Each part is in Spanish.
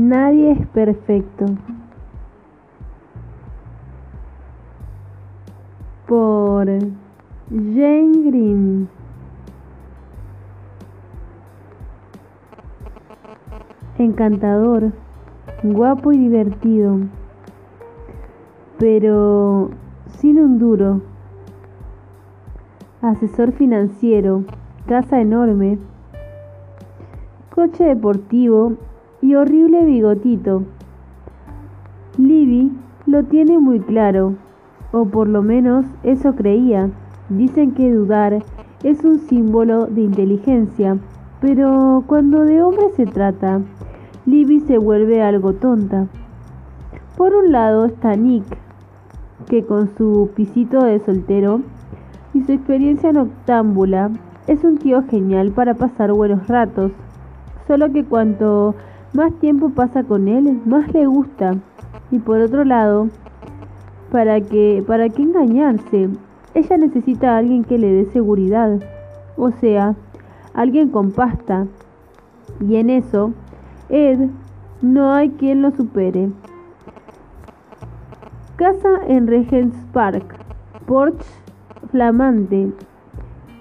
Nadie es perfecto. Por Jane Green. Encantador, guapo y divertido, pero sin un duro. Asesor financiero, casa enorme, coche deportivo y horrible bigotito. Libby lo tiene muy claro, o por lo menos eso creía. Dicen que dudar es un símbolo de inteligencia, pero cuando de hombre se trata, Libby se vuelve algo tonta. Por un lado está Nick, que con su pisito de soltero y su experiencia noctámbula es un tío genial para pasar buenos ratos, solo que cuanto más tiempo pasa con él, más le gusta. Y por otro lado, ¿para qué, para qué engañarse? Ella necesita a alguien que le dé seguridad, o sea, alguien con pasta. Y en eso, Ed, no hay quien lo supere. Casa en Regent's Park, porch flamante,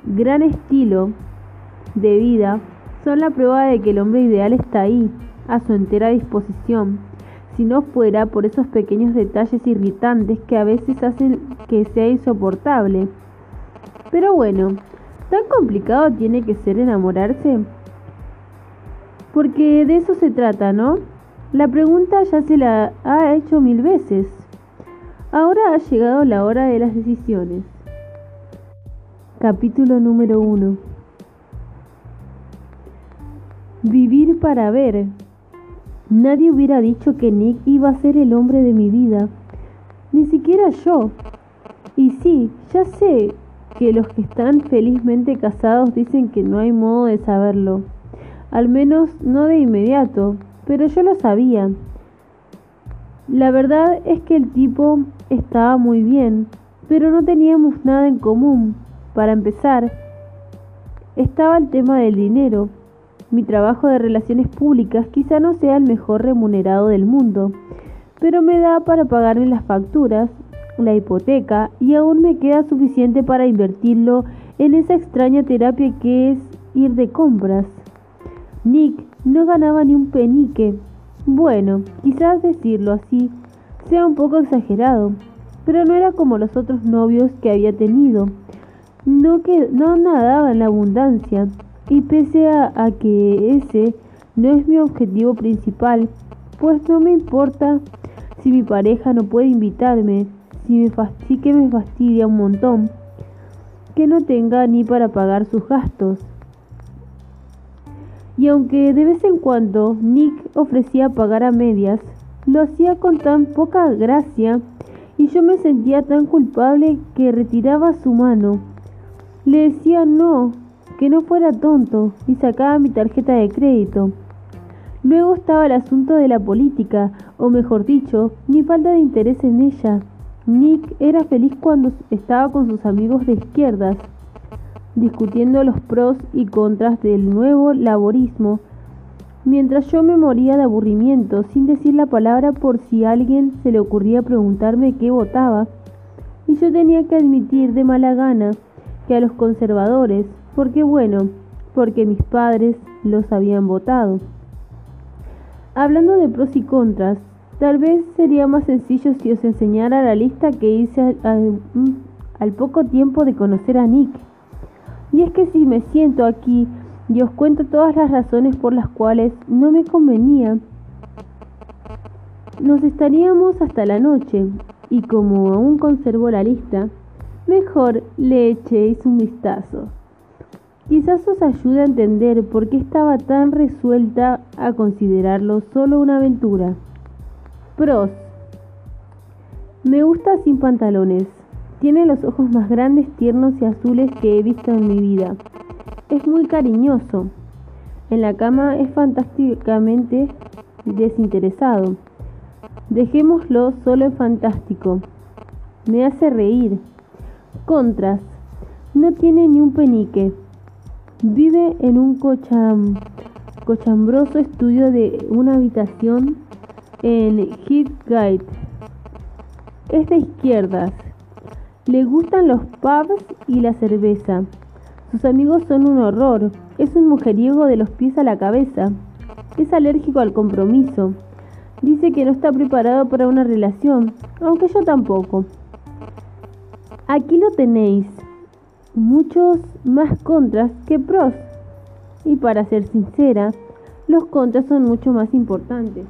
gran estilo de vida, son la prueba de que el hombre ideal está ahí a su entera disposición, si no fuera por esos pequeños detalles irritantes que a veces hacen que sea insoportable. Pero bueno, ¿tan complicado tiene que ser enamorarse? Porque de eso se trata, ¿no? La pregunta ya se la ha hecho mil veces. Ahora ha llegado la hora de las decisiones. Capítulo número 1 Vivir para ver. Nadie hubiera dicho que Nick iba a ser el hombre de mi vida, ni siquiera yo. Y sí, ya sé que los que están felizmente casados dicen que no hay modo de saberlo, al menos no de inmediato, pero yo lo sabía. La verdad es que el tipo estaba muy bien, pero no teníamos nada en común. Para empezar, estaba el tema del dinero. Mi trabajo de relaciones públicas quizá no sea el mejor remunerado del mundo, pero me da para pagarme las facturas, la hipoteca y aún me queda suficiente para invertirlo en esa extraña terapia que es ir de compras. Nick no ganaba ni un penique. Bueno, quizás decirlo así sea un poco exagerado, pero no era como los otros novios que había tenido. No, que, no nadaba en la abundancia, y pese a, que ese no es mi objetivo principal, pues no me importa si mi pareja no puede invitarme, si me sí que me fastidia un montón, que no tenga ni para pagar sus gastos. Y aunque de vez en cuando Nick ofrecía pagar a medias, lo hacía con tan poca gracia y yo me sentía tan culpable que retiraba su mano. Le decía no, que no fuera tonto y sacaba mi tarjeta de crédito. Luego estaba el asunto de la política, o mejor dicho, mi falta de interés en ella. Nick era feliz cuando estaba con sus amigos de izquierdas, discutiendo los pros y contras del nuevo laborismo, mientras yo me moría de aburrimiento sin decir la palabra por si alguien se le ocurría preguntarme qué votaba, y yo tenía que admitir de mala gana que a los conservadores, porque bueno, porque mis padres los habían votado. Hablando de pros y contras, tal vez sería más sencillo si os enseñara la lista que hice al, al poco tiempo de conocer a Nick. Y es que si me siento aquí y os cuento todas las razones por las cuales no me convenía, nos estaríamos hasta la noche, y como aún conservo la lista, mejor le echéis un vistazo. Quizás os ayude a entender por qué estaba tan resuelta a considerarlo solo una aventura. Pros. Me gusta sin pantalones. Tiene los ojos más grandes, tiernos y azules que he visto en mi vida. Es muy cariñoso. En la cama es fantásticamente desinteresado. Dejémoslo solo en fantástico. Me hace reír. Contras. No tiene ni un penique. Vive en un cochambroso estudio de una habitación en Heathgate. Es de izquierdas. Le gustan los pubs y la cerveza. Sus amigos son un horror. Es un mujeriego de los pies a la cabeza. Es alérgico al compromiso. Dice que no está preparado para una relación, aunque yo tampoco. Aquí lo tenéis. Muchos más contras que pros. Y para ser sincera, los contras son mucho más importantes.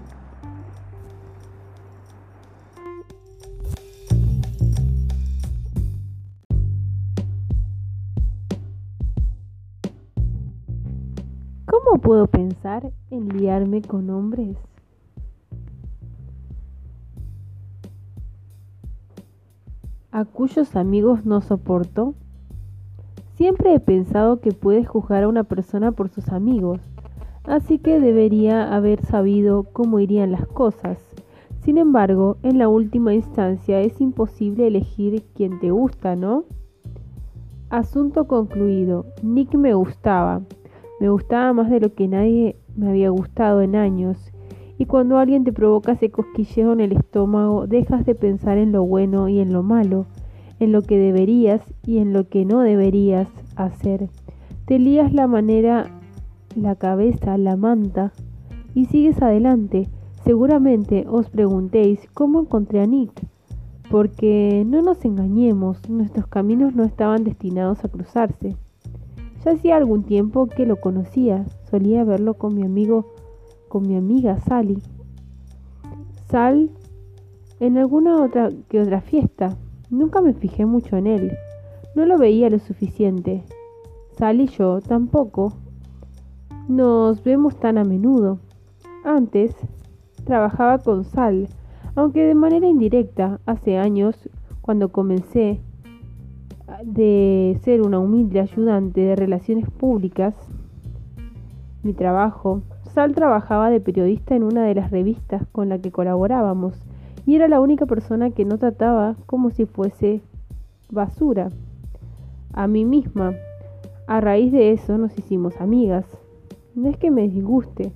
¿Cómo puedo pensar en liarme con hombres? ¿A cuyos amigos no soporto? Siempre he pensado que puedes juzgar a una persona por sus amigos, así que debería haber sabido cómo irían las cosas. Sin embargo, en la última instancia es imposible elegir quién te gusta, ¿no? Asunto concluido. Nick me gustaba. Me gustaba más de lo que nadie me había gustado en años. Y cuando alguien te provoca ese cosquilleo en el estómago, dejas de pensar en lo bueno y en lo malo en lo que deberías y en lo que no deberías hacer. Te lías la manera, la cabeza, la manta y sigues adelante. Seguramente os preguntéis cómo encontré a Nick, porque no nos engañemos, nuestros caminos no estaban destinados a cruzarse. Ya hacía algún tiempo que lo conocía, solía verlo con mi amigo, con mi amiga Sally. Sal en alguna otra que otra fiesta, Nunca me fijé mucho en él. No lo veía lo suficiente. Sal y yo tampoco. Nos vemos tan a menudo. Antes trabajaba con Sal, aunque de manera indirecta, hace años, cuando comencé de ser una humilde ayudante de relaciones públicas, mi trabajo, Sal trabajaba de periodista en una de las revistas con la que colaborábamos y era la única persona que no trataba como si fuese basura a mí misma. A raíz de eso nos hicimos amigas. No es que me disguste,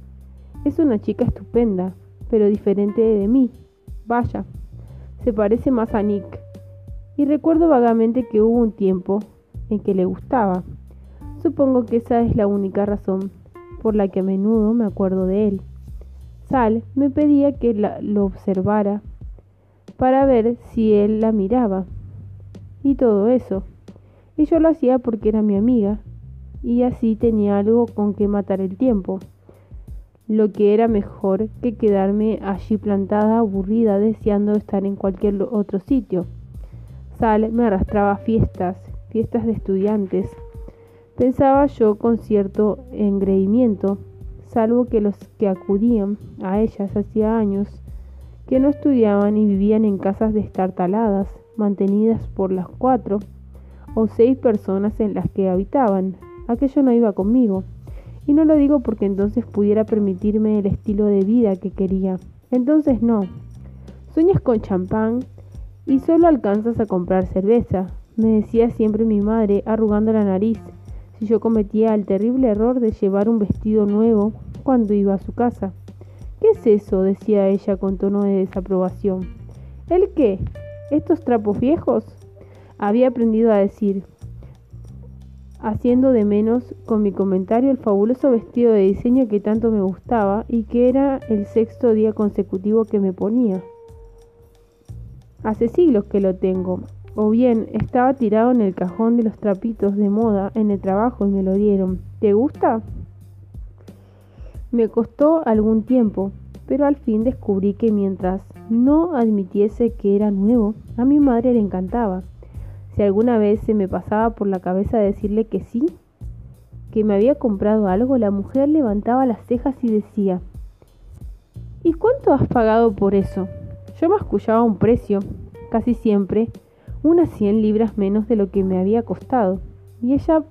es una chica estupenda, pero diferente de mí. Vaya, se parece más a Nick. Y recuerdo vagamente que hubo un tiempo en que le gustaba. Supongo que esa es la única razón por la que a menudo me acuerdo de él. Sal me pedía que lo observara para ver si él la miraba y todo eso. Y yo lo hacía porque era mi amiga y así tenía algo con que matar el tiempo. Lo que era mejor que quedarme allí plantada aburrida deseando estar en cualquier otro sitio. Sal me arrastraba a fiestas, fiestas de estudiantes. Pensaba yo con cierto engreimiento, salvo que los que acudían a ellas hacía años que no estudiaban y vivían en casas destartaladas, mantenidas por las cuatro o seis personas en las que habitaban. Aquello no iba conmigo. Y no lo digo porque entonces pudiera permitirme el estilo de vida que quería. Entonces no. Sueñas con champán y solo alcanzas a comprar cerveza, me decía siempre mi madre, arrugando la nariz, si yo cometía el terrible error de llevar un vestido nuevo cuando iba a su casa. ¿Qué es eso? decía ella con tono de desaprobación. ¿El qué? ¿Estos trapos viejos? Había aprendido a decir, haciendo de menos con mi comentario el fabuloso vestido de diseño que tanto me gustaba y que era el sexto día consecutivo que me ponía. Hace siglos que lo tengo, o bien estaba tirado en el cajón de los trapitos de moda en el trabajo y me lo dieron. ¿Te gusta? Me costó algún tiempo, pero al fin descubrí que mientras no admitiese que era nuevo, a mi madre le encantaba. Si alguna vez se me pasaba por la cabeza decirle que sí, que me había comprado algo, la mujer levantaba las cejas y decía, ¿Y cuánto has pagado por eso? Yo mascullaba un precio, casi siempre, unas 100 libras menos de lo que me había costado, y ella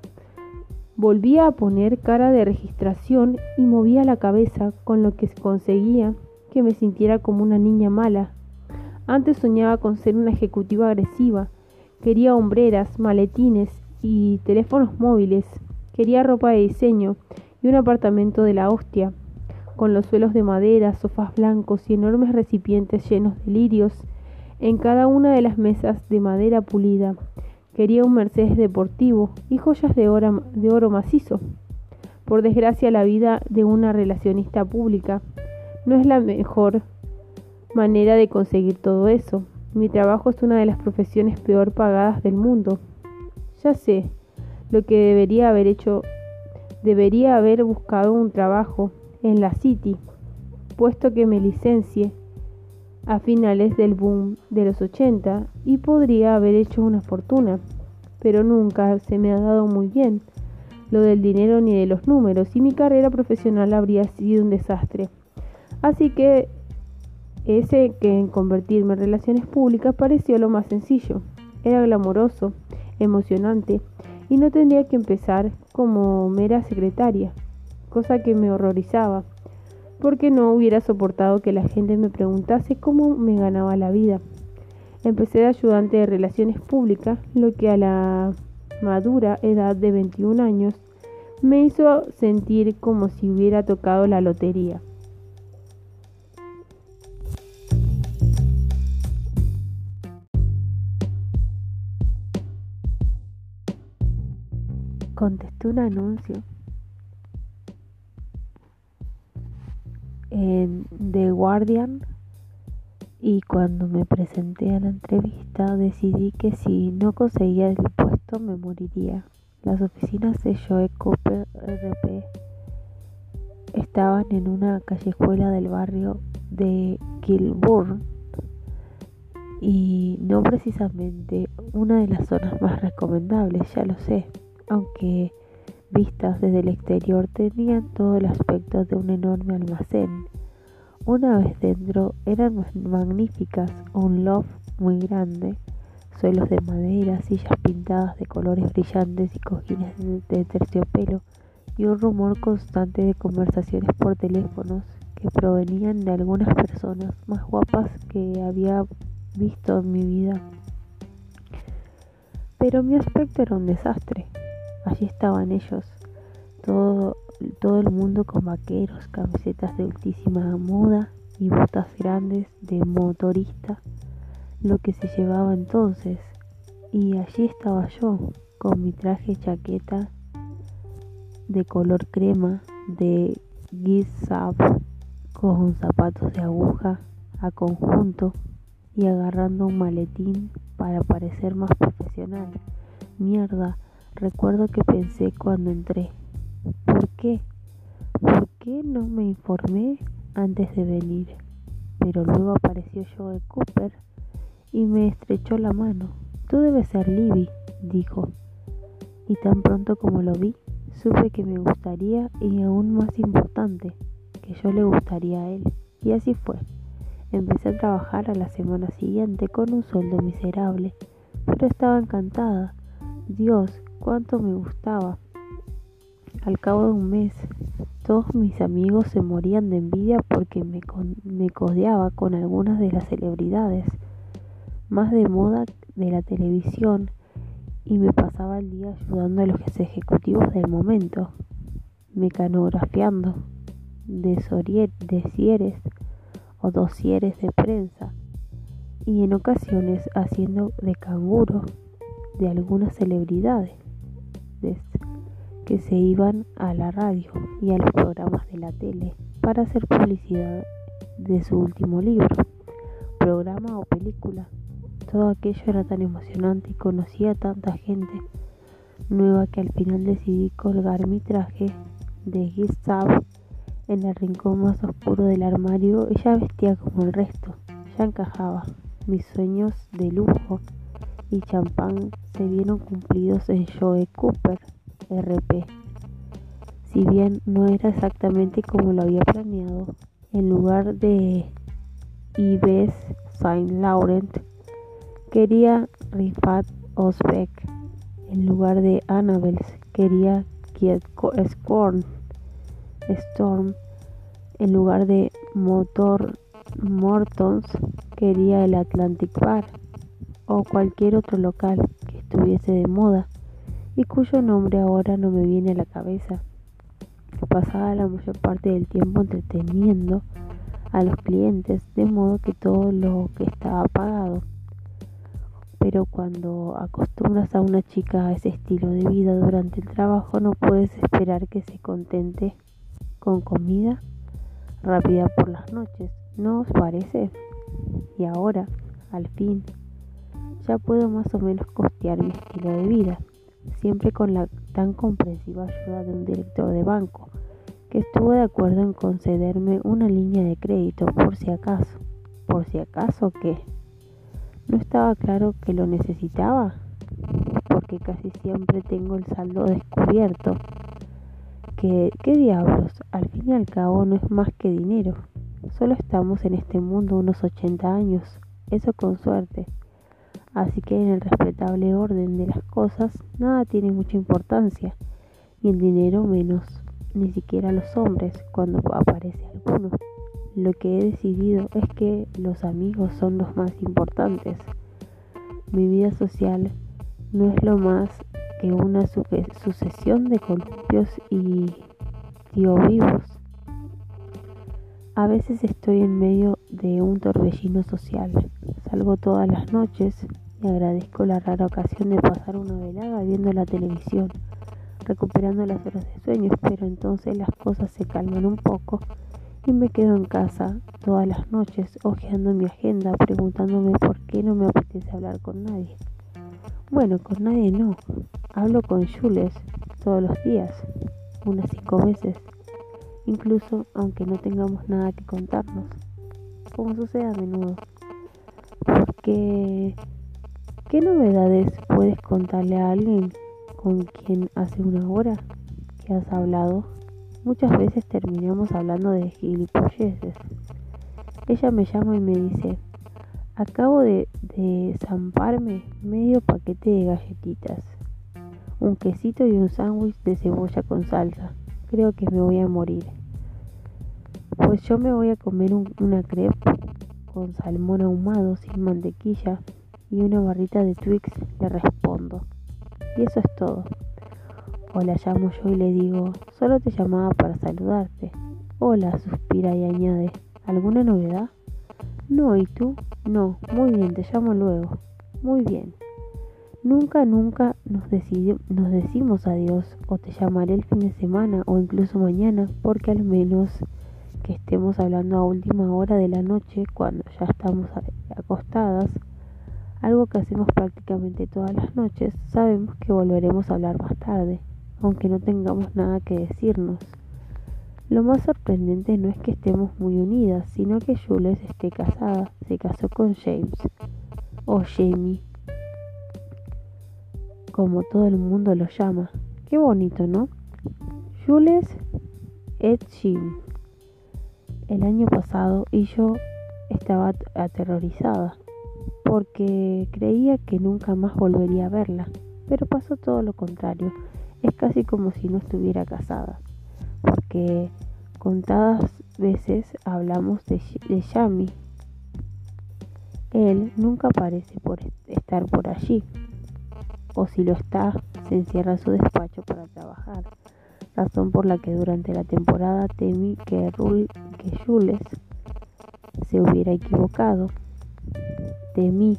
Volvía a poner cara de registración y movía la cabeza con lo que conseguía que me sintiera como una niña mala. Antes soñaba con ser una ejecutiva agresiva. Quería hombreras, maletines y teléfonos móviles. Quería ropa de diseño. y un apartamento de la hostia, con los suelos de madera, sofás blancos y enormes recipientes llenos de lirios en cada una de las mesas de madera pulida. Quería un Mercedes deportivo y joyas de oro, de oro macizo. Por desgracia, la vida de una relacionista pública no es la mejor manera de conseguir todo eso. Mi trabajo es una de las profesiones peor pagadas del mundo. Ya sé lo que debería haber hecho. Debería haber buscado un trabajo en la City, puesto que me licencie a finales del boom de los 80 y podría haber hecho una fortuna, pero nunca se me ha dado muy bien lo del dinero ni de los números y mi carrera profesional habría sido un desastre. Así que ese que en convertirme en relaciones públicas pareció lo más sencillo. Era glamoroso, emocionante y no tendría que empezar como mera secretaria, cosa que me horrorizaba, porque no hubiera soportado que la gente me preguntase cómo me ganaba la vida. Empecé de ayudante de relaciones públicas, lo que a la madura edad de 21 años me hizo sentir como si hubiera tocado la lotería. contesté un anuncio en The Guardian y cuando me presenté a la entrevista decidí que si no conseguía el puesto me moriría. Las oficinas de Joe Cooper RP estaban en una callejuela del barrio de Kilburn y no precisamente una de las zonas más recomendables, ya lo sé aunque vistas desde el exterior tenían todo el aspecto de un enorme almacén. Una vez dentro eran magníficas, un loft muy grande, suelos de madera, sillas pintadas de colores brillantes y cojines de terciopelo y un rumor constante de conversaciones por teléfonos que provenían de algunas personas más guapas que había visto en mi vida. Pero mi aspecto era un desastre. Allí estaban ellos, todo, el mundo con vaqueros, camisetas de altísima moda y botas grandes de motorista, lo que se llevaba entonces. Y allí estaba yo, con mi traje chaqueta de color crema de Gizab, con zapatos de aguja a conjunto y agarrando un maletín para parecer más profesional. Mierda, Recuerdo que pensé cuando entré, ¿por qué? ¿Por qué no me informé antes de venir? Pero luego apareció Joe Cooper y me estrechó la mano. Tú debes ser Libby, dijo. Y tan pronto como lo vi, supe que me gustaría y aún más importante, que yo le gustaría a él. Y así fue. Empecé a trabajar a la semana siguiente con un sueldo miserable, pero estaba encantada. Dios, cuánto me gustaba. Al cabo de un mes, todos mis amigos se morían de envidia porque me, codeaba con algunas de las celebridades más de moda de la televisión y me pasaba el día ayudando a los ejecutivos del momento, mecanografiando desieres o dosieres de prensa y en ocasiones haciendo de canguro de algunas celebridades que se iban a la radio y a los programas de la tele para hacer publicidad de su último libro, programa o película. Todo aquello era tan emocionante y conocía a tanta gente nueva que al final decidí colgar mi traje de Gizab en el rincón más oscuro del armario. Ella vestía como el resto, ya encajaba. Mis sueños de lujo y champán se vieron cumplidos en Joe Cooper RP. Si bien no era exactamente como lo había planeado, en lugar de Yves Saint Laurent, quería Rifat Osbeck. En lugar de Annabelle, quería Kiet Scorn. Storm. En lugar de Motor Mortons, quería el Atlantic Bar o cualquier otro local que estuviese de moda y cuyo nombre ahora no me viene a la cabeza. pasaba la mayor parte del tiempo entreteniendo a los clientes, de modo que todo lo que estaba pagado. Pero cuando acostumbras a una chica a ese estilo de vida durante el trabajo, no puedes esperar que se contente con comida rápida por las noches, ¿no os parece? Y ahora, al fin, ya puedo más o menos costear mi estilo de vida, siempre con la tan comprensiva ayuda de un director de banco que estuvo de acuerdo en concederme una línea de crédito por si acaso. ¿Por si acaso qué? ¿No estaba claro que lo necesitaba? Porque casi siempre tengo el saldo descubierto. ¿Qué, ¿Qué diablos? Al fin y al cabo no es más que dinero. Solo estamos en este mundo unos 80 años, eso con suerte. Así que en el respetable orden de las cosas nada tiene mucha importancia, y el dinero menos ni siquiera los hombres cuando aparece alguno. Lo que he decidido es que los amigos son los más importantes. Mi vida social no es lo más que una sucesión de columpios y tío vivos. A veces estoy en medio de un torbellino social. Salgo todas las noches y agradezco la rara ocasión de pasar una velada viendo la televisión recuperando las horas de sueño, pero entonces las cosas se calman un poco y me quedo en casa todas las noches hojeando mi agenda, preguntándome por qué no me apetece hablar con nadie. Bueno, con nadie no. Hablo con Jules todos los días, unas cinco veces, incluso aunque no tengamos nada que contarnos, como sucede a menudo. Porque, ¿qué novedades puedes contarle a alguien con quien hace una hora que has hablado, muchas veces terminamos hablando de gilipolleces. Ella me llama y me dice, acabo de, de zamparme medio paquete de galletitas, un quesito y un sándwich de cebolla con salsa. Creo que me voy a morir. Pues yo me voy a comer una crepe con salmón ahumado sin mantequilla y una barrita de Twix, le respondo. Y eso es todo. O la llamo yo y le digo, solo te llamaba para saludarte. Hola, suspira y añade, ¿alguna novedad? No, ¿y tú? No, muy bien, te llamo luego. Muy bien. Nunca, nunca nos, nos decimos adiós o te llamaré el fin de semana o incluso mañana porque al menos que estemos hablando a última hora de la noche cuando ya estamos acostadas algo que hacemos prácticamente todas las noches, sabemos que volveremos a hablar más tarde, aunque no tengamos nada que decirnos. Lo más sorprendente no es que estemos muy unidas, sino que Jules esté casada, se casó con James, o Jamie, como todo el mundo lo llama. Qué bonito, ¿no? Jules et Jim. El año pasado y yo estaba aterrorizada porque creía que nunca más volvería a verla, pero pasó todo lo contrario. Es casi como si no estuviera casada, porque contadas veces hablamos de, de Yami. Él nunca parece por estar por allí, o si lo está, se encierra en su despacho para trabajar, razón por la que durante la temporada temí que, que Jules se hubiera equivocado Temí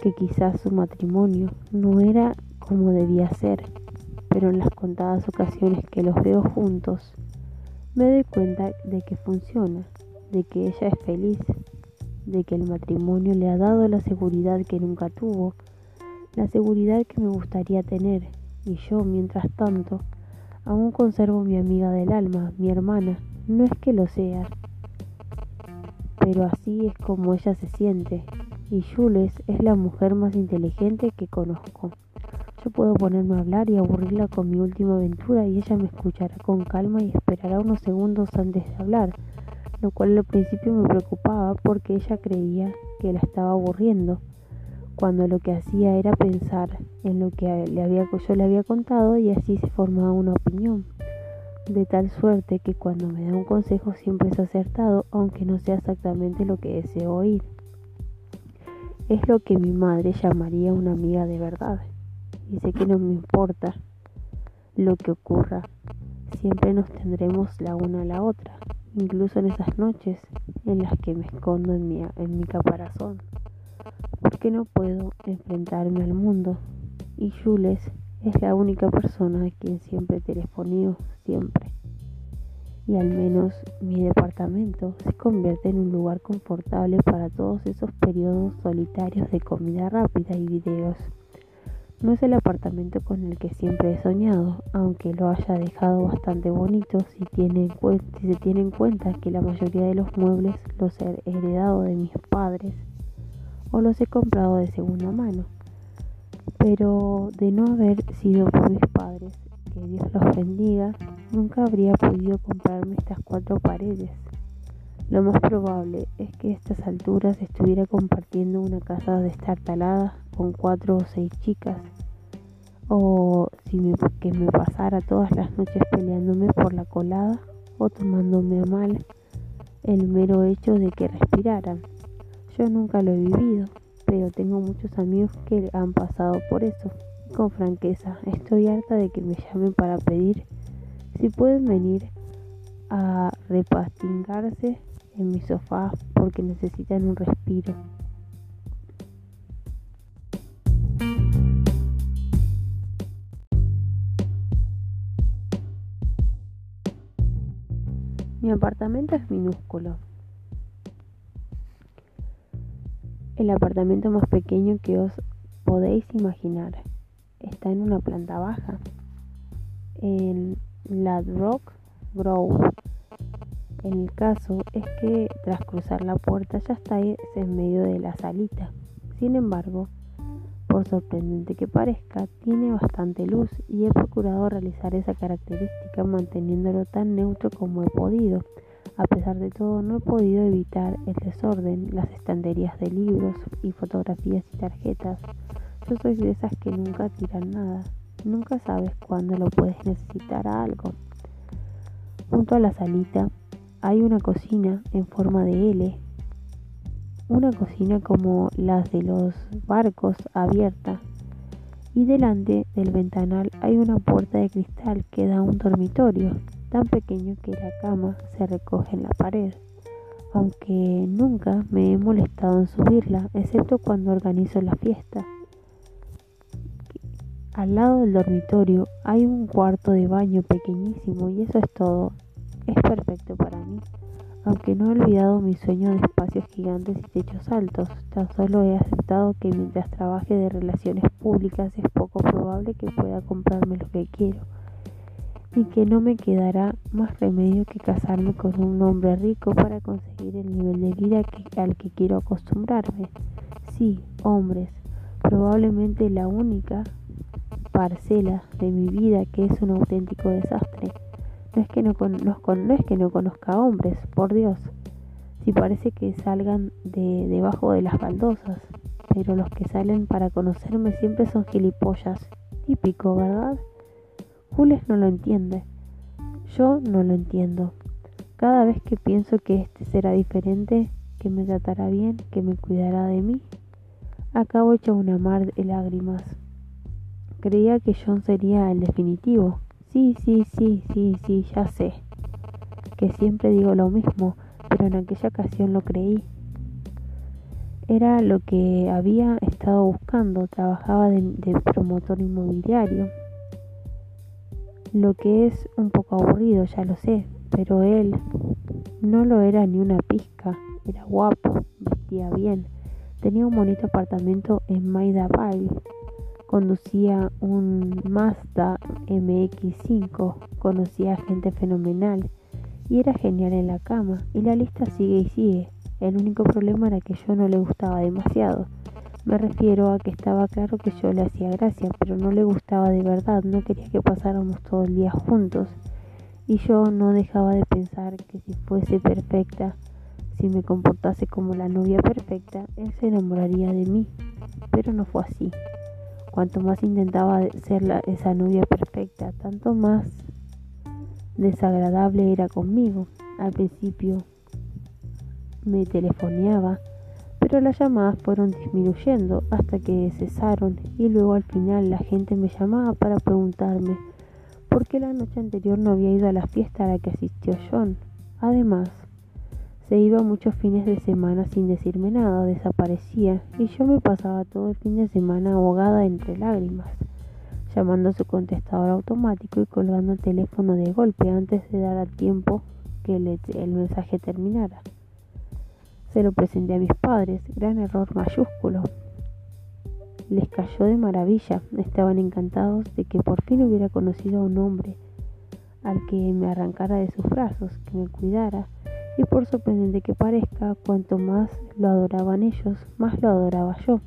que quizás su matrimonio no era como debía ser, pero en las contadas ocasiones que los veo juntos, me doy cuenta de que funciona, de que ella es feliz, de que el matrimonio le ha dado la seguridad que nunca tuvo, la seguridad que me gustaría tener, y yo, mientras tanto, aún conservo mi amiga del alma, mi hermana, no es que lo sea, pero así es como ella se siente, y Jules es la mujer más inteligente que conozco. Yo puedo ponerme a hablar y aburrirla con mi última aventura y ella me escuchará con calma y esperará unos segundos antes de hablar, lo cual al principio me preocupaba porque ella creía que la estaba aburriendo, cuando lo que hacía era pensar en lo que yo le había contado y así se formaba una opinión de tal suerte que cuando me da un consejo siempre es acertado, aunque no sea exactamente lo que deseo oír. Es lo que mi madre llamaría una amiga de verdad, sé que no me importa lo que ocurra siempre nos tendremos la una a la otra, incluso en esas noches en las que me escondo en mi, en mi caparazón, porque no puedo enfrentarme al mundo. Y Jules es la única persona a quien siempre telefoneo, siempre. Y al menos mi departamento se convierte en un lugar confortable para todos esos periodos solitarios de comida rápida y videos. No es el apartamento con el que siempre he soñado, aunque lo haya dejado bastante bonito si, tiene si se tiene en cuenta que la mayoría de los muebles los he heredado de mis padres o los he comprado de segunda mano. Pero de no haber sido por mis padres, que Dios los bendiga, nunca habría podido comprarme estas cuatro paredes. Lo más probable es que a estas alturas estuviera compartiendo una casa destartalada con cuatro o seis chicas, o si me, que me pasara todas las noches peleándome por la colada o tomándome a mal el mero hecho de que respiraran. Yo nunca lo he vivido, pero tengo muchos amigos que han pasado por eso. Con franqueza, estoy harta de que me llamen para pedir si pueden venir a repastingarse en mi sofá porque necesitan un respiro. Mi apartamento es minúsculo. El apartamento más pequeño que os podéis imaginar. Está en una planta baja, en Ladrock Grove. El caso es que tras cruzar la puerta ya está en medio de la salita. Sin embargo, por sorprendente que parezca, tiene bastante luz y he procurado realizar esa característica manteniéndolo tan neutro como he podido. A pesar de todo, no he podido evitar el desorden, las estanterías de libros y fotografías y tarjetas. Yo soy de esas que nunca tiran nada. Nunca sabes cuándo lo puedes necesitar a algo. Junto a la salita hay una cocina en forma de L, una cocina como las de los barcos abierta y delante del ventanal hay una puerta de cristal que da a un dormitorio tan pequeño que la cama se recoge en la pared, aunque nunca me he molestado en subirla, excepto cuando organizo la fiesta. Al lado del dormitorio hay un cuarto de baño pequeñísimo y eso es todo. Es perfecto para mí. Aunque no he olvidado mi sueño de espacios gigantes y techos altos, tan solo he aceptado que mientras trabaje de relaciones públicas es poco probable que pueda comprarme lo que quiero y que no me quedará más remedio que casarme con un hombre rico para conseguir el nivel de vida al que quiero acostumbrarme. Sí, hombres, probablemente la única parcela de mi vida que es un auténtico desastre. No es que no, conozco, no es que no conozca hombres, por Dios. Si parece que salgan de debajo de las baldosas, pero los que salen para conocerme siempre son gilipollas. Típico, ¿verdad? Jules no lo entiende. Yo no lo entiendo. Cada vez que pienso que este será diferente, que me tratará bien, que me cuidará de mí, acabo hecho una mar de lágrimas. Creía que John sería el definitivo. Sí, sí, sí, sí, sí, ya sé. Que siempre digo lo mismo, pero en aquella ocasión lo creí. Era lo que había estado buscando. Trabajaba de, de promotor inmobiliario. Lo que es un poco aburrido, ya lo sé, pero él no lo era ni una pizca. Era guapo, vestía bien, tenía un bonito apartamento en Maida Vale Conducía un Mazda MX5, conocía gente fenomenal y era genial en la cama. Y la lista sigue y sigue. El único problema era que yo no le gustaba demasiado. Me refiero a que estaba claro que yo le hacía gracia, pero no le gustaba de verdad, no quería que pasáramos todo el día juntos. Y yo no dejaba de pensar que si fuese perfecta, si me comportase como la novia perfecta, él se enamoraría de mí. Pero no fue así. Cuanto más intentaba ser esa novia perfecta, tanto más desagradable era conmigo. Al principio me telefoneaba, pero las llamadas fueron disminuyendo hasta que cesaron y luego al final la gente me llamaba para preguntarme porque la noche anterior no había ido a la fiesta a la que asistió John. Además, se iba muchos fines de semana sin decirme nada, desaparecía, y yo me pasaba todo el fin de semana ahogada entre lágrimas, llamando a su contestador automático y colgando el teléfono de golpe antes de dar al tiempo que el mensaje terminara. Se lo presenté a mis padres, gran error mayúsculo. Les cayó de maravilla, estaban encantados de que por fin hubiera conocido a un hombre al que me arrancara de sus brazos, que me cuidara, y por sorprendente que parezca, cuanto más lo adoraban ellos, más lo adoraba yo.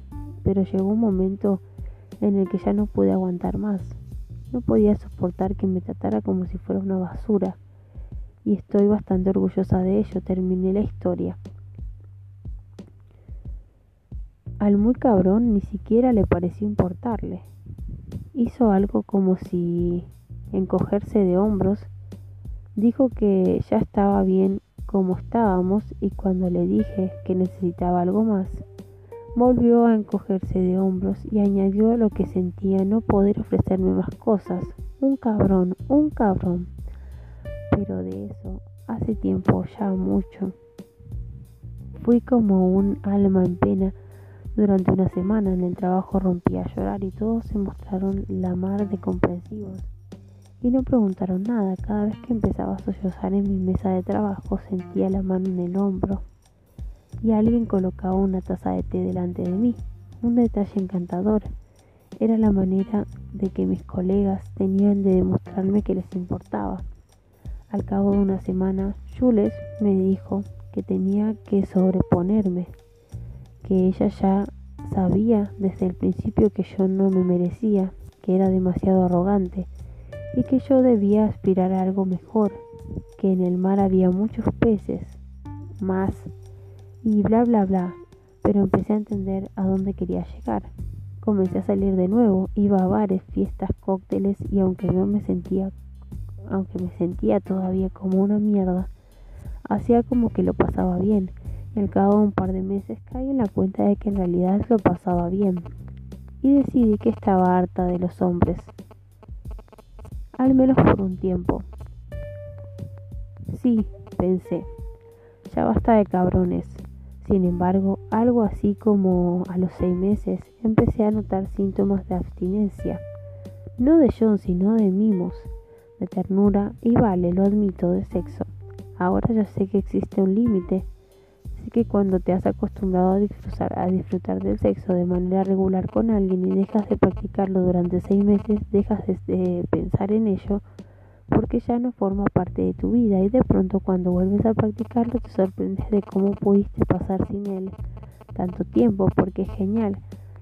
Pero llegó un momento en el que ya no pude aguantar más. No podía soportar que me tratara como si fuera una basura. Y estoy bastante orgullosa de ello. Terminé la historia. Al muy cabrón ni siquiera le pareció importarle. Hizo algo como si encogerse de hombros. Dijo que ya estaba bien como estábamos y cuando le dije que necesitaba algo más, volvió a encogerse de hombros y añadió lo que sentía no poder ofrecerme más cosas. Un cabrón, un cabrón. Pero de eso hace tiempo ya mucho. Fui como un alma en pena durante una semana en el trabajo rompí a llorar y todos se mostraron la mar de comprensivos y no preguntaron nada. Cada vez que empezaba a sollozar en mi mesa de trabajo sentía la mano en el hombro y alguien colocaba una taza de té delante de mí. Un detalle encantador. Era la manera de que mis colegas tenían de demostrarme que les importaba. Al cabo de una semana, Jules me dijo que tenía que sobreponerme que ella ya sabía desde el principio que yo no me merecía, que era demasiado arrogante y que yo debía aspirar a algo mejor, que en el mar había muchos peces, más, y bla bla bla, pero empecé a entender a dónde quería llegar. Comencé a salir de nuevo, iba a bares, fiestas, cócteles y aunque no me sentía aunque me sentía todavía como una mierda, hacía como que lo pasaba bien al cabo de un par de meses caí en la cuenta de que en realidad lo pasaba bien y decidí que estaba harta de los hombres, al menos por un tiempo. Sí, pensé, ya basta de cabrones. Sin embargo, algo así como a los seis meses empecé a notar síntomas de abstinencia, no de John, sino de mimos, de ternura y vale, lo admito, de sexo. Ahora ya sé que existe un límite que cuando te has acostumbrado a disfrutar, a disfrutar del sexo de manera regular con alguien y dejas de practicarlo durante seis meses, dejas de pensar en ello porque ya no forma parte de tu vida y de pronto cuando vuelves a practicarlo te sorprendes de cómo pudiste pasar sin él tanto tiempo porque es genial.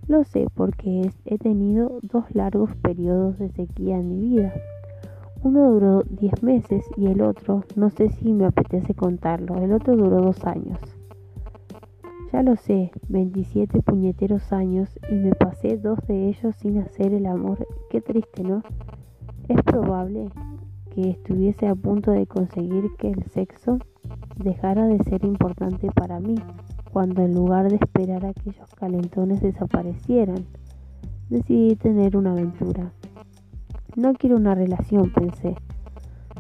Lo sé porque he tenido dos largos periodos de sequía en mi vida. Uno duró 10 meses y el otro, no sé si me apetece contarlo, el otro duró dos años. Ya lo sé, 27 puñeteros años y me pasé dos de ellos sin hacer el amor. Qué triste, ¿no? Es probable que estuviese a punto de conseguir que el sexo dejara de ser importante para mí, cuando en lugar de esperar a que aquellos calentones desaparecieran, decidí tener una aventura. No quiero una relación, pensé.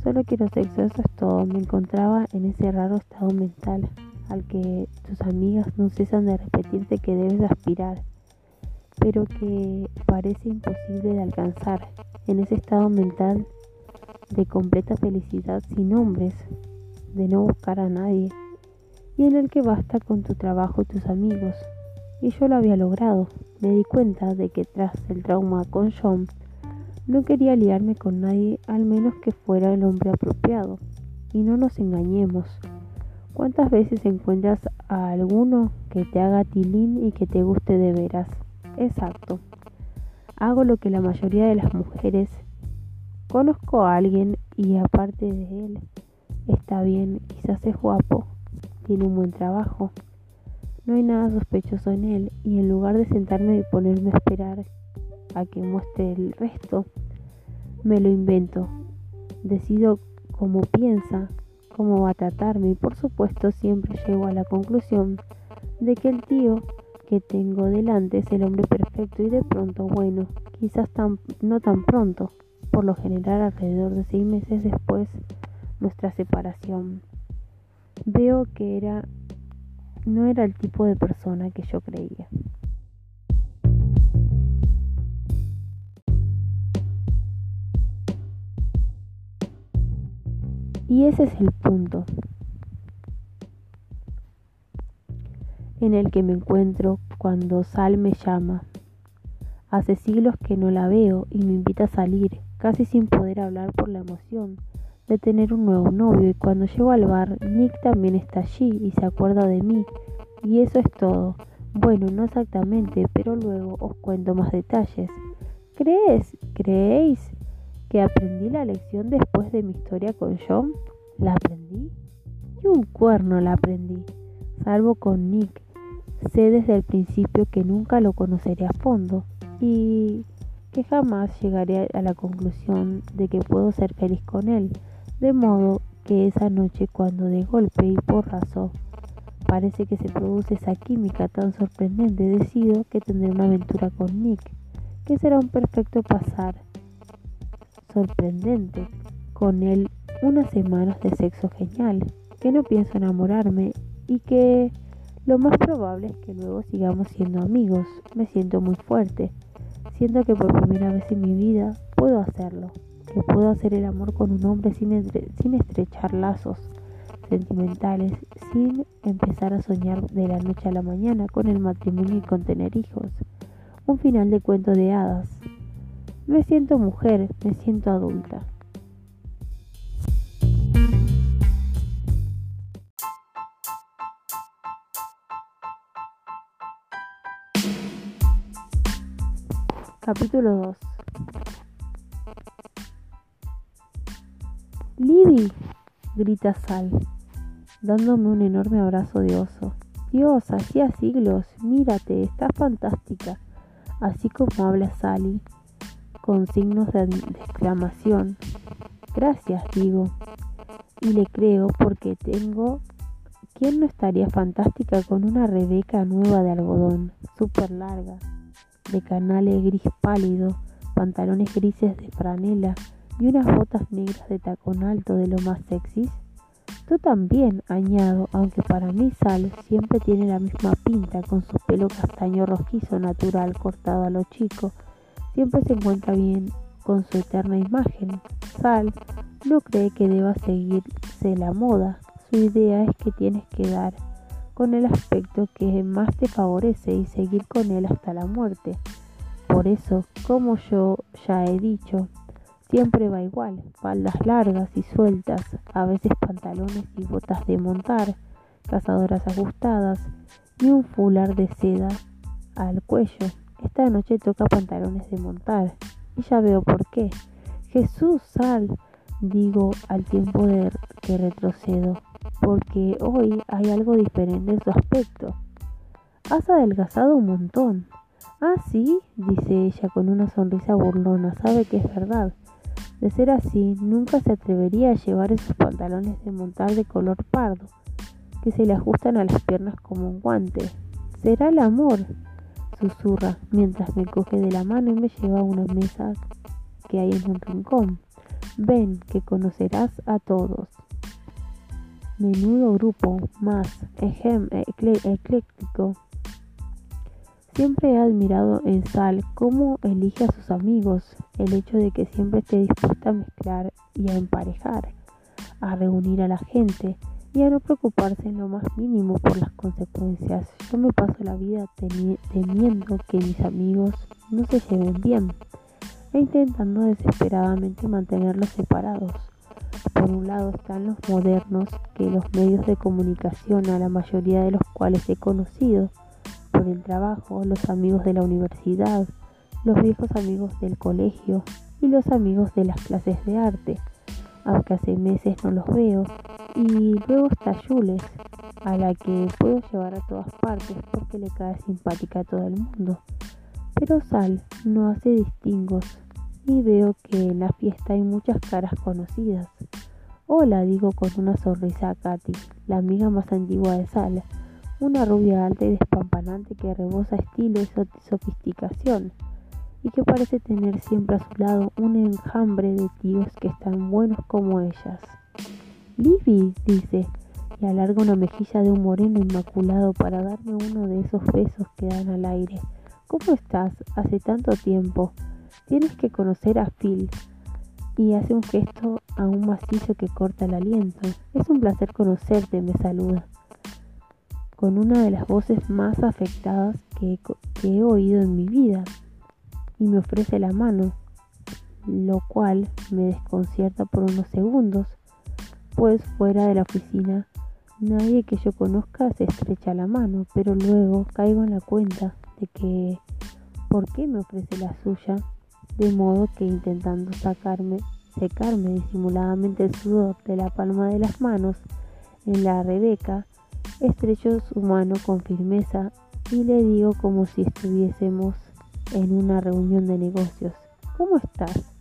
Solo quiero sexo, eso es todo. Me encontraba en ese raro estado mental al que tus amigas no cesan de repetirte que debes aspirar, pero que parece imposible de alcanzar en ese estado mental de completa felicidad sin hombres, de no buscar a nadie, y en el que basta con tu trabajo y tus amigos. Y yo lo había logrado. Me di cuenta de que tras el trauma con John, no quería liarme con nadie al menos que fuera el hombre apropiado. Y no nos engañemos. ¿Cuántas veces encuentras a alguno que te haga tilín y que te guste de veras? Exacto. Hago lo que la mayoría de las mujeres. Conozco a alguien y aparte de él, está bien, quizás es guapo, tiene un buen trabajo. No hay nada sospechoso en él y en lugar de sentarme y ponerme a esperar a que muestre el resto, me lo invento. Decido cómo piensa, cómo va a tratarme y por supuesto siempre llego a la conclusión de que el tío que tengo delante es el hombre perfecto y de pronto, bueno, quizás tan, no tan pronto, por lo general alrededor de seis meses después nuestra separación. Veo que era no era el tipo de persona que yo creía. Y ese es el punto en el que me encuentro cuando Sal me llama. Hace siglos que no la veo y me invita a salir, casi sin poder hablar por la emoción de tener un nuevo novio y cuando llego al bar, Nick también está allí y se acuerda de mí. Y eso es todo. Bueno, no exactamente, pero luego os cuento más detalles. ¿Crees, creéis que aprendí la lección después de mi historia con John? ¿La aprendí? Y un cuerno la aprendí, salvo con Nick. Sé desde el principio que nunca lo conoceré a fondo y que jamás llegaré a la conclusión de que puedo ser feliz con él. De modo que esa noche cuando de golpe y porrazo parece que se produce esa química tan sorprendente, decido que tendré una aventura con Nick, que será un perfecto pasar sorprendente con él unas semanas de sexo genial, que no pienso enamorarme y que lo más probable es que luego sigamos siendo amigos. Me siento muy fuerte. Siento que por primera vez en mi vida puedo hacerlo que puedo hacer el amor con un hombre sin, sin estrechar lazos sentimentales, sin empezar a soñar de la noche a la mañana con el matrimonio y con tener hijos. Un final de cuento de hadas. Me siento mujer, me siento adulta. Capítulo 2 Libby, grita Sal, dándome un enorme abrazo de oso. Dios, hacía siglos, mírate, estás fantástica. Así como habla Sally, con signos de, exclamación. Gracias, digo. Y le creo porque tengo... ¿Quién no estaría fantástica con una Rebeca nueva de algodón, súper larga, de canales gris pálido, pantalones grises de franela, y unas botas negras de tacón alto de lo más sexys? Tú también, añado, aunque para mí Sal siempre tiene la misma pinta con su pelo castaño rojizo natural cortado a lo chico. Siempre se encuentra bien con su eterna imagen. Sal no cree que deba seguirse la moda. Su idea es que tienes que dar con el aspecto que más te favorece y seguir con él hasta la muerte. Por eso, como yo ya he dicho, Siempre va igual, faldas largas y sueltas, a veces pantalones y botas de montar, cazadoras ajustadas y un fular de seda al cuello. Esta noche toca pantalones de montar y ya veo por qué. Jesús, sal, digo al tiempo de que retrocedo, porque hoy hay algo diferente en su aspecto. Has adelgazado un montón. Ah, sí, dice ella con una sonrisa burlona, sabe que es verdad. De ser así, nunca se atrevería a llevar esos pantalones de montar de color pardo, que se le ajustan a las piernas como un guante. Será el amor, susurra, mientras me coge de la mano y me lleva a una mesa que hay en un rincón. Ven, que conocerás a todos. Menudo grupo, más, ejem, ecléctico, Siempre he admirado en Sal cómo elige a sus amigos, el hecho de que siempre esté dispuesta a mezclar y a emparejar, a reunir a la gente y a no preocuparse en lo más mínimo por las consecuencias. Yo me paso la vida temiendo que mis amigos no se lleven bien e intentando desesperadamente mantenerlos separados. Por un lado están los modernos, que los medios de comunicación, a la mayoría de los cuales he conocido, por el trabajo, los amigos de la universidad, los viejos amigos del colegio y los amigos de las clases de arte, aunque hace meses no los veo. Y luego está Jules, a la que puedo llevar a todas partes porque le cae simpática a todo el mundo. Pero Sal no hace distingos y veo que en la fiesta hay muchas caras conocidas. Hola, digo con una sonrisa a Katy, la amiga más antigua de Sal una rubia alta y despampanante que rebosa estilo y sofisticación, y que parece tener siempre a su lado un enjambre de tíos que están buenos como ellas. Libby, dice, y alarga una mejilla de un moreno inmaculado para darme uno de esos besos que dan al aire. ¿Cómo estás? Hace tanto tiempo. Tienes que conocer a Phil. Y hace un gesto aún macizo que corta el aliento. Es un placer conocerte, me saluda. Con una de las voces más afectadas que he, oído en mi vida. Y me ofrece la mano, lo cual me desconcierta por unos segundos, pues fuera de la oficina nadie que yo conozca se estrecha la mano, pero luego caigo en la cuenta de que ¿por qué me ofrece la suya? De modo que intentando sacarme, secarme disimuladamente el sudor de la palma de las manos en la Rebeca, estrecho su mano con firmeza y le digo como si estuviésemos en una reunión de negocios. ¿Cómo estás?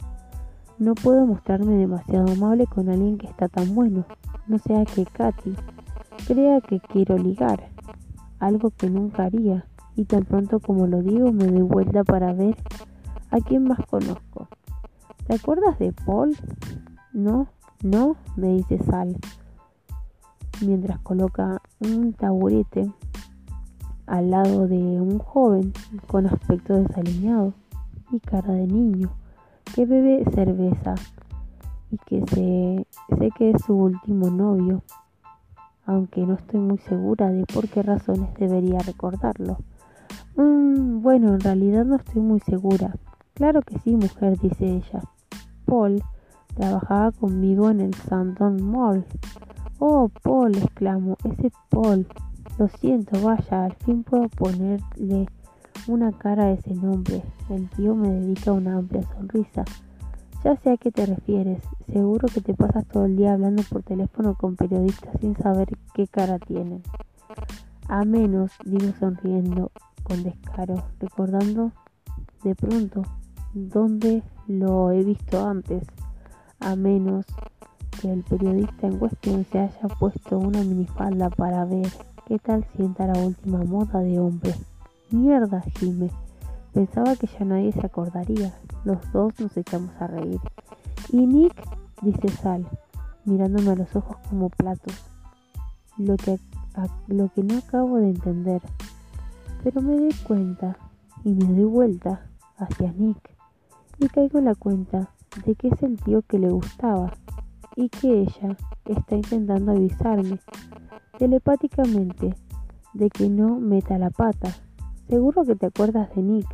No puedo mostrarme demasiado amable con alguien que está tan bueno. No sea que Katy crea que quiero ligar, algo que nunca haría y tan pronto como lo digo me doy vuelta para ver a quién más conozco. ¿Te acuerdas de Paul? No, no, me dice Sal, mientras coloca un taburete al lado de un joven con aspecto desaliñado y cara de niño que bebe cerveza y que sé, sé que es su último novio, aunque no estoy muy segura de por qué razones debería recordarlo. Mm, bueno, en realidad no estoy muy segura. Claro que sí, mujer, dice ella. Paul trabajaba conmigo en el Sandon Mall. Oh, Paul, exclamo, ese Paul. Lo siento, vaya, al fin puedo ponerle una cara a ese nombre. El tío me dedica una amplia sonrisa. Ya sé a qué te refieres. Seguro que te pasas todo el día hablando por teléfono con periodistas sin saber qué cara tienen. A menos, digo sonriendo, con descaro, recordando de pronto dónde lo he visto antes, a menos que el periodista en cuestión se haya puesto una minifalda para ver qué tal sienta la última moda de hombre. Mierda, Jime. Pensaba que ya nadie se acordaría. Los dos nos echamos a reír. Y Nick, dice Sal, mirándome a los ojos como platos. Lo que, lo que no acabo de entender pero me doy cuenta y me doy vuelta hacia Nick y caigo en la cuenta de que es el tío que le gustaba y que ella está intentando avisarme telepáticamente de que no meta la pata. Seguro que te acuerdas de Nick.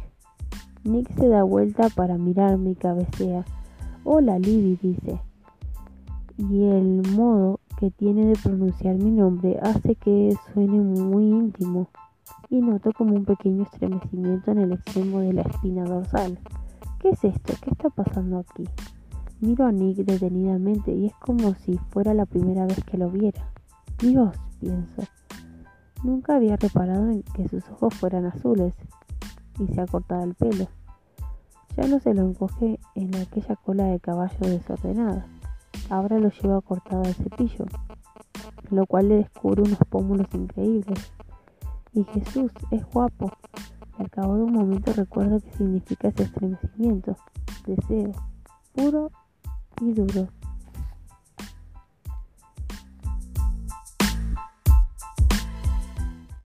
Nick se da vuelta para mirarme y cabecea. Hola Libby, dice. Y el modo que tiene de pronunciar mi nombre hace que suene muy íntimo y noto como un pequeño estremecimiento en el extremo de la espina dorsal. ¿Qué es esto? ¿Qué está pasando aquí? Miro a Nick detenidamente y es como si fuera la primera vez que lo viera. Dios, pienso. Nunca había reparado en que sus ojos fueran azules y se ha cortado el pelo. Ya no se lo encoge en aquella cola de caballo desordenada. Ahora lo lleva cortado al cepillo, lo cual le descubre unos pómulos increíbles y Jesús es guapo. Al cabo de un momento recuerdo qué significa ese estremecimiento, deseo, puro y duro.